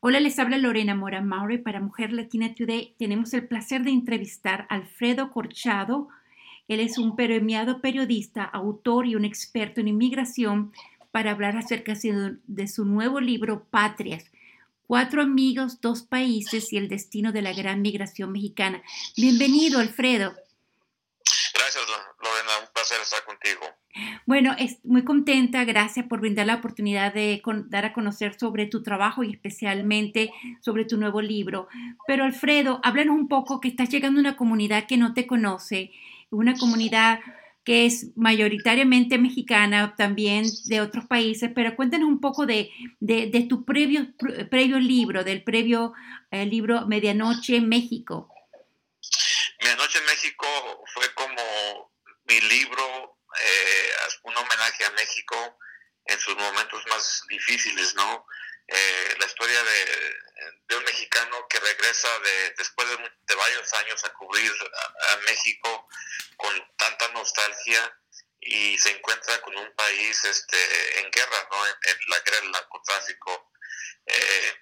Hola, les habla Lorena Mora Maure para Mujer Latina Today. Tenemos el placer de entrevistar a Alfredo Corchado. Él es un premiado periodista, autor y un experto en inmigración para hablar acerca de su nuevo libro Patrias. Cuatro amigos, dos países y el destino de la gran migración mexicana. Bienvenido, Alfredo. Gracias, Lorena. Un placer estar contigo. Bueno, es muy contenta, gracias por brindar la oportunidad de dar a conocer sobre tu trabajo y especialmente sobre tu nuevo libro. Pero Alfredo, háblanos un poco que estás llegando a una comunidad que no te conoce, una comunidad que es mayoritariamente mexicana, también de otros países, pero cuéntanos un poco de, de, tu previo, previo libro, del previo eh, libro Medianoche en México. Medianoche en México fue como mi libro eh, un homenaje a México en sus momentos más difíciles, ¿no? Eh, la historia de, un mexicano que regresa de, después de, varios años a cubrir a, México con tanta nostalgia y se encuentra con un país este, en guerra, ¿no? En, la guerra del narcotráfico. Eh,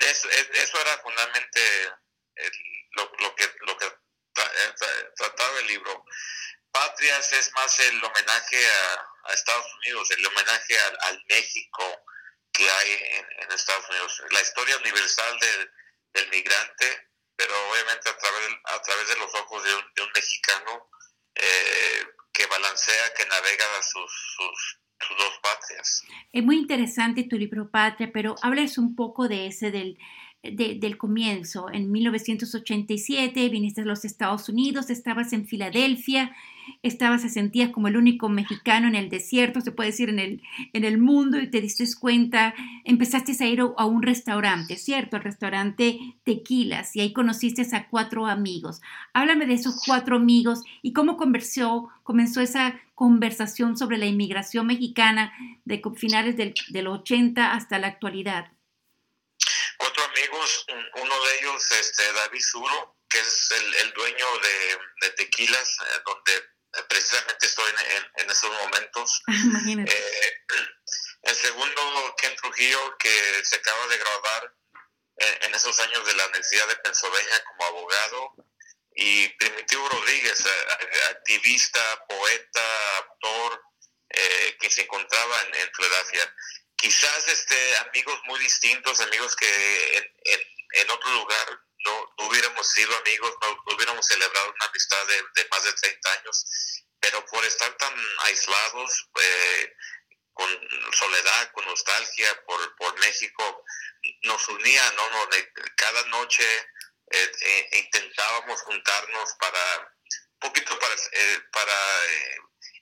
eso, era fundamentalmente lo, que, lo que trataba el libro. Patrias es más el homenaje a, Estados Unidos, el homenaje al, México que hay en, Estados Unidos. La historia universal del, migrante, pero obviamente a través, a través de los ojos de un, mexicano eh, que balancea, que navega sus, sus, dos patrias. Es muy interesante tu libro Patria, pero hables un poco de ese del del comienzo. En 1987 viniste a los Estados Unidos, estabas en Filadelfia, estabas, se sentías como el único mexicano en el desierto, se puede decir, en el, en el mundo y te diste cuenta, empezaste a ir a un restaurante, ¿cierto? El restaurante Tequilas y ahí conociste a cuatro amigos. Háblame de esos cuatro amigos y cómo conversó, comenzó esa conversación sobre la inmigración mexicana de finales del, del 80 hasta la actualidad amigos, uno de ellos, este, David Zuro, que es el, dueño de, Tequilas, eh, donde eh, precisamente estoy en, esos momentos. Eh, el segundo, Ken Trujillo, que se acaba de graduar en esos años de la Universidad de Pennsylvania como abogado. Y Primitivo Rodríguez, activista, poeta, actor, que se encontraba en, en Filadelfia quizás este, amigos muy distintos, amigos que en, otro lugar no, hubiéramos sido amigos, no, hubiéramos celebrado una amistad de, más de 30 años, pero por estar tan aislados, eh, con soledad, con nostalgia por, por México, nos unía, ¿no? cada noche eh, eh, intentábamos juntarnos para, un poquito para, para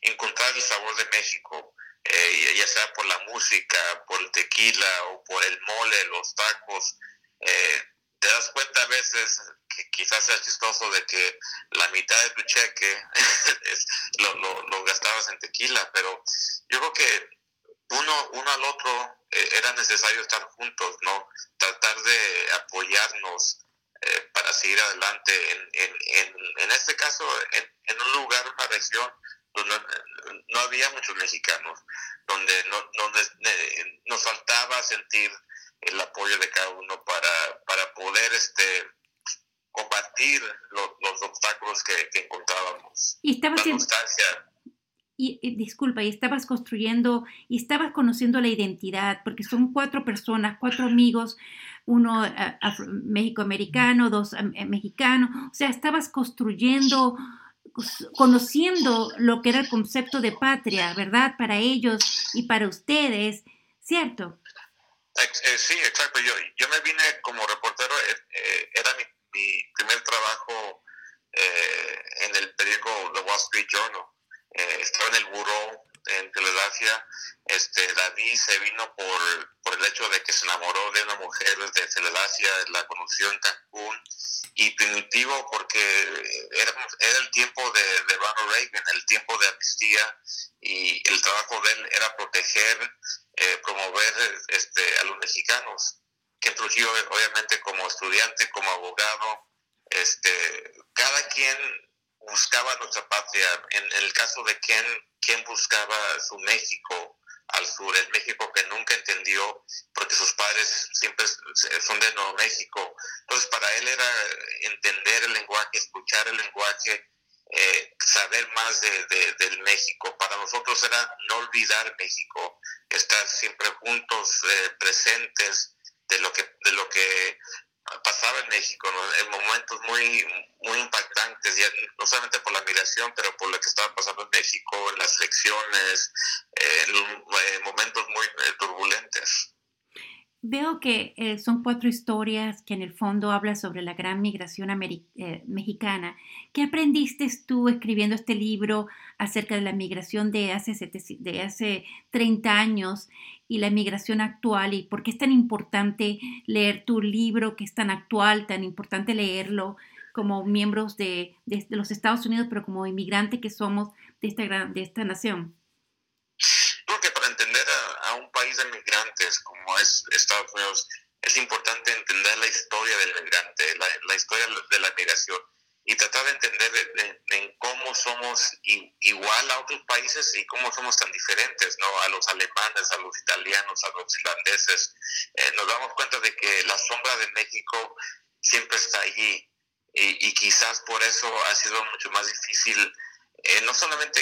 encontrar el sabor de México. Eh, ya sea por la música, por el tequila o por el mole, los tacos, eh, te das cuenta a veces que quizás sea chistoso de que la mitad de tu cheque lo, gastabas en tequila, pero yo creo que uno, uno al otro eh, era necesario estar juntos, ¿no? Tratar de apoyarnos para seguir adelante. En, en, en, este caso, en, en un lugar, una región no había muchos mexicanos, donde nos faltaba sentir el apoyo de cada uno para, para poder este, combatir los obstáculos que, encontrábamos. Y estabas y, disculpa, y estabas construyendo y estabas conociendo la identidad, porque son cuatro personas, cuatro amigos, uno eh, mexicoamericano, dos eh, mexicanos, o sea, estabas construyendo conociendo lo que era el concepto de patria, ¿verdad? Para ellos y para ustedes, ¿cierto? Eh, sí, exacto. Yo, yo me vine como reportero, eh, eh, era mi, primer trabajo en el periódico The Wall Street Journal. estaba en el buró en Filadelfia, este, David se vino por, por el hecho de que se enamoró de una mujer de Filadelfia, la conoció en Cancún, y primitivo porque era, era el tiempo de, de, Ronald Reagan, el tiempo de amnistía, y el trabajo de él era proteger, eh, promover este, a los mexicanos. que Trujillo, obviamente, como estudiante, como abogado, este, cada quien buscaba nuestra patria. En el caso de Ken, Ken buscaba su México, al sur, el México que nunca entendió porque sus padres siempre son de Nuevo México. Entonces para él era entender el lenguaje, escuchar el lenguaje, eh, saber más de, del México. Para nosotros era no olvidar México, estar siempre juntos, eh, presentes de de lo que México, en momentos muy, muy impactantes, no solamente por la migración, pero por lo que estaba pasando en México, en las elecciones, eh, momentos muy eh, turbulentes. Veo que eh, son cuatro historias que en el fondo hablan sobre la gran migración mexicana. ¿Qué aprendiste tú escribiendo este libro acerca de la migración de hace, de hace 30 años y la migración actual y por qué es tan importante leer tu libro que es tan actual, tan importante leerlo como miembros de, los Estados Unidos, pero como inmigrante que somos de esta, de esta nación? Creo que para entender a, un país de como es Estados Unidos, es importante entender la historia del migrante, la, la historia de la migración y tratar de entender en cómo somos igual a otros países y cómo somos tan diferentes, ¿no? A los alemanes, a los italianos, a los irlandeses. Eh, nos damos cuenta de que la sombra de México siempre está allí y, quizás por eso ha sido mucho más difícil eh, no solamente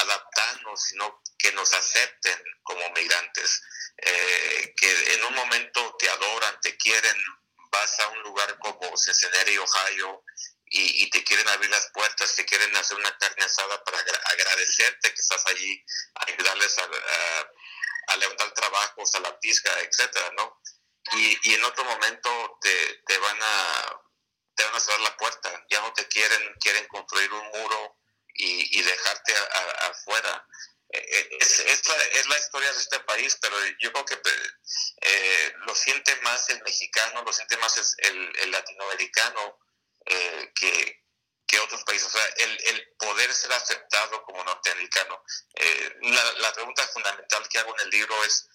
adaptarnos, sino que nos acepten como migrantes, eh, que en un momento te adoran, te quieren, vas a un lugar como Cincinnati, Ohio, y, te quieren abrir las puertas, te quieren hacer una carne asada para agradecerte que estás allí, ayudarles a, levantar trabajos, a la pizca, etcétera, ¿no? Y, en otro momento te, te, van a te van a cerrar la puerta, ya no te quieren, quieren construir un muro y, dejarte afuera. E, e, es, es, la, es, la, historia de este país, pero yo creo que eh, lo siente más el mexicano, lo siente más el, el latinoamericano, eh, que, que, otros países. O sea, el, el, poder ser aceptado como norteamericano. Eh, la, la, pregunta fundamental que hago en el libro es,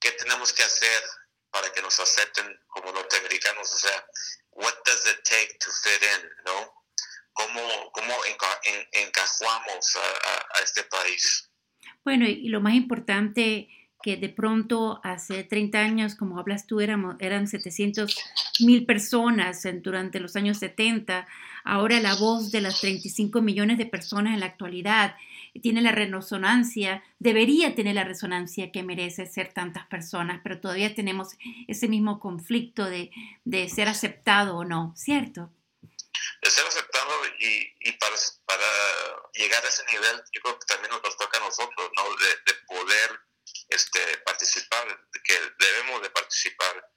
¿qué tenemos que hacer para que nos acepten como norteamericanos? O sea, what does it take to fit in, ¿no? ¿Cómo, cómo encajamos a, este país? Bueno, y lo más importante que de pronto hace 30 años, como hablas tú, éramos, eran 700 mil personas durante los años 70. Ahora la voz de las 35 millones de personas en la actualidad tiene la resonancia, debería tener la resonancia que merece ser tantas personas, pero todavía tenemos ese mismo conflicto de, de ser aceptado o no, ¿cierto? De ser aceptado y, y para, para, llegar a ese nivel, yo creo que también nos toca a nosotros, ¿no? De, de poder este, participar, que debemos de participar,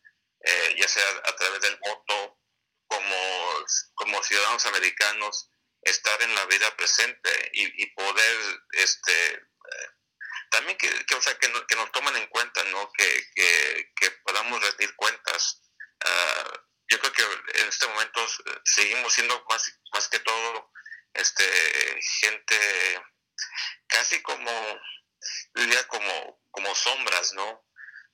eh, ya sea a través del voto, como, como ciudadanos americanos, estar en la vida presente y, poder, este, eh, también que, o sea, que, que, nos tomen en cuenta, ¿no? Que, que, podamos rendir cuentas. Ah, yo creo que en este momento eh, seguimos siendo más, más que todo este, gente casi como diría como, como sombras, ¿no?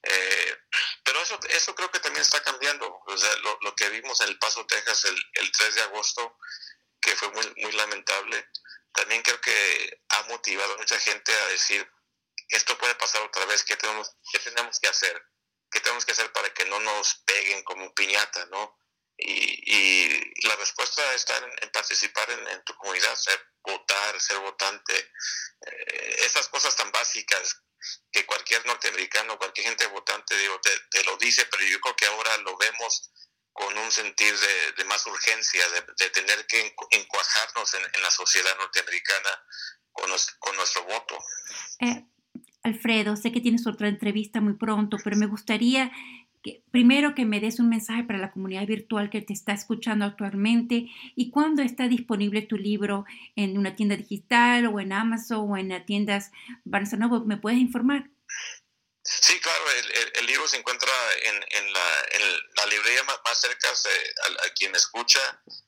Eh, pero eso, eso creo que también está cambiando. O sea, lo, que vimos en El Paso, Texas, el, el 3 de agosto, que fue muy, muy lamentable, también creo que ha motivado a mucha gente a decir, esto puede pasar otra vez, ¿qué tenemos, qué tenemos que hacer? ¿Qué tenemos que hacer para que no nos peguen como piñata, no? Y, y la respuesta está en, participar en, tu comunidad, ser votar, ser votante, eh, esas cosas tan básicas que cualquier norteamericano, cualquier gente votante digo, te, lo dice, pero yo creo que ahora lo vemos con un sentir de, más urgencia, de, tener que encuajarnos en, la sociedad norteamericana con, nuestro voto. Eh, Alfredo, sé que tienes otra entrevista muy pronto, pero me gustaría primero que me des un mensaje para la comunidad virtual que te está escuchando actualmente y cuándo está disponible tu libro en una tienda digital o en Amazon o en tiendas Barnes. ¿Me puedes informar? Sí, claro, el, libro se encuentra en, la, librería más, cerca a, quien escucha,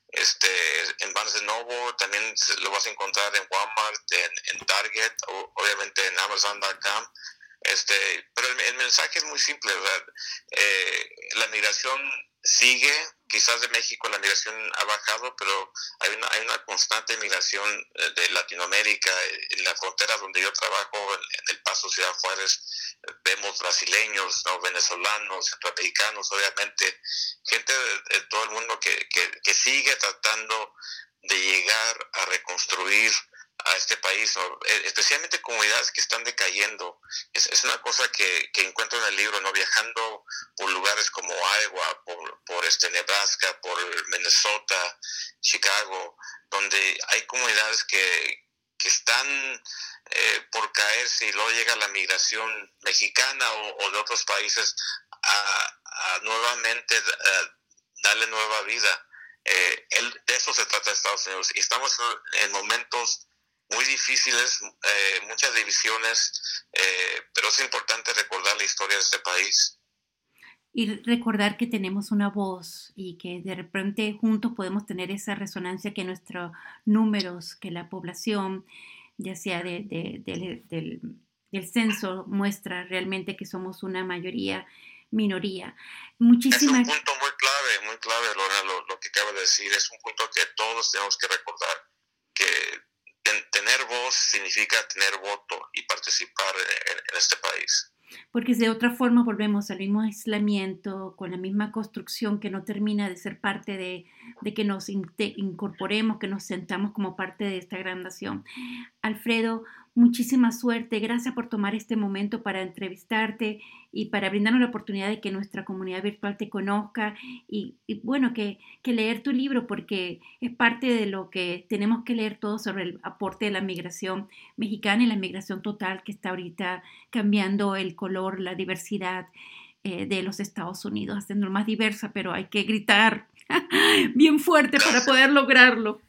este, en Barnes Noble, también lo vas a encontrar en Walmart, en, en Target, o, obviamente en Amazon.com. Este, pero el, mensaje es muy simple, ¿verdad? Eh, la migración sigue, quizás de México la migración ha bajado, pero hay una, hay una constante migración eh, de Latinoamérica. En la frontera donde yo trabajo, en el Paso Ciudad Juárez, vemos brasileños, ¿no? venezolanos, centroamericanos, obviamente, gente de, todo el mundo que, que sigue tratando de llegar a reconstruir a este país, e, especialmente comunidades que están decayendo. Es, una cosa que, que, encuentro en el libro, ¿no? viajando por lugares como Iowa, por, por este Nebraska, por Minnesota, Chicago, donde hay comunidades que, que están eh, por caerse y luego llega la migración mexicana o, de otros países a, a nuevamente eh, darle nueva vida. Eh, de eso se trata Estados Unidos. Y estamos en momentos muy difíciles, eh, muchas divisiones, eh, pero es importante recordar la historia de este país. Y recordar que tenemos una voz y que de repente juntos podemos tener esa resonancia que nuestros números, que la población, ya sea de, del, del, censo, muestra realmente que somos una mayoría minoría. Muchísimas... Es un punto muy clave, muy clave, Lorena, lo, lo que acaba de decir. Es un punto que todos tenemos que recordar, que tener voz significa tener voto y participar en, este país. Porque de otra forma volvemos al mismo aislamiento, con la misma construcción que no termina de ser parte de, de que nos incorporemos, que nos sentamos como parte de esta gran nación. Alfredo, muchísima suerte. Gracias por tomar este momento para entrevistarte y para brindarnos la oportunidad de que nuestra comunidad virtual te conozca y, bueno, que, leer tu libro porque es parte de lo que tenemos que leer todo sobre el aporte de la migración mexicana y la migración total que está ahorita cambiando el color, la diversidad eh, de los Estados Unidos, haciendo más diversa, pero hay que gritar bien fuerte para poder lograrlo.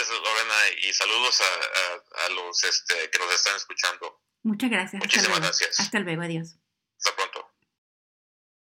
Gracias, Lorena, y saludos a, a, los este, que nos están escuchando. Muchas gracias. Muchísimas gracias. Hasta luego, adiós. Hasta pronto.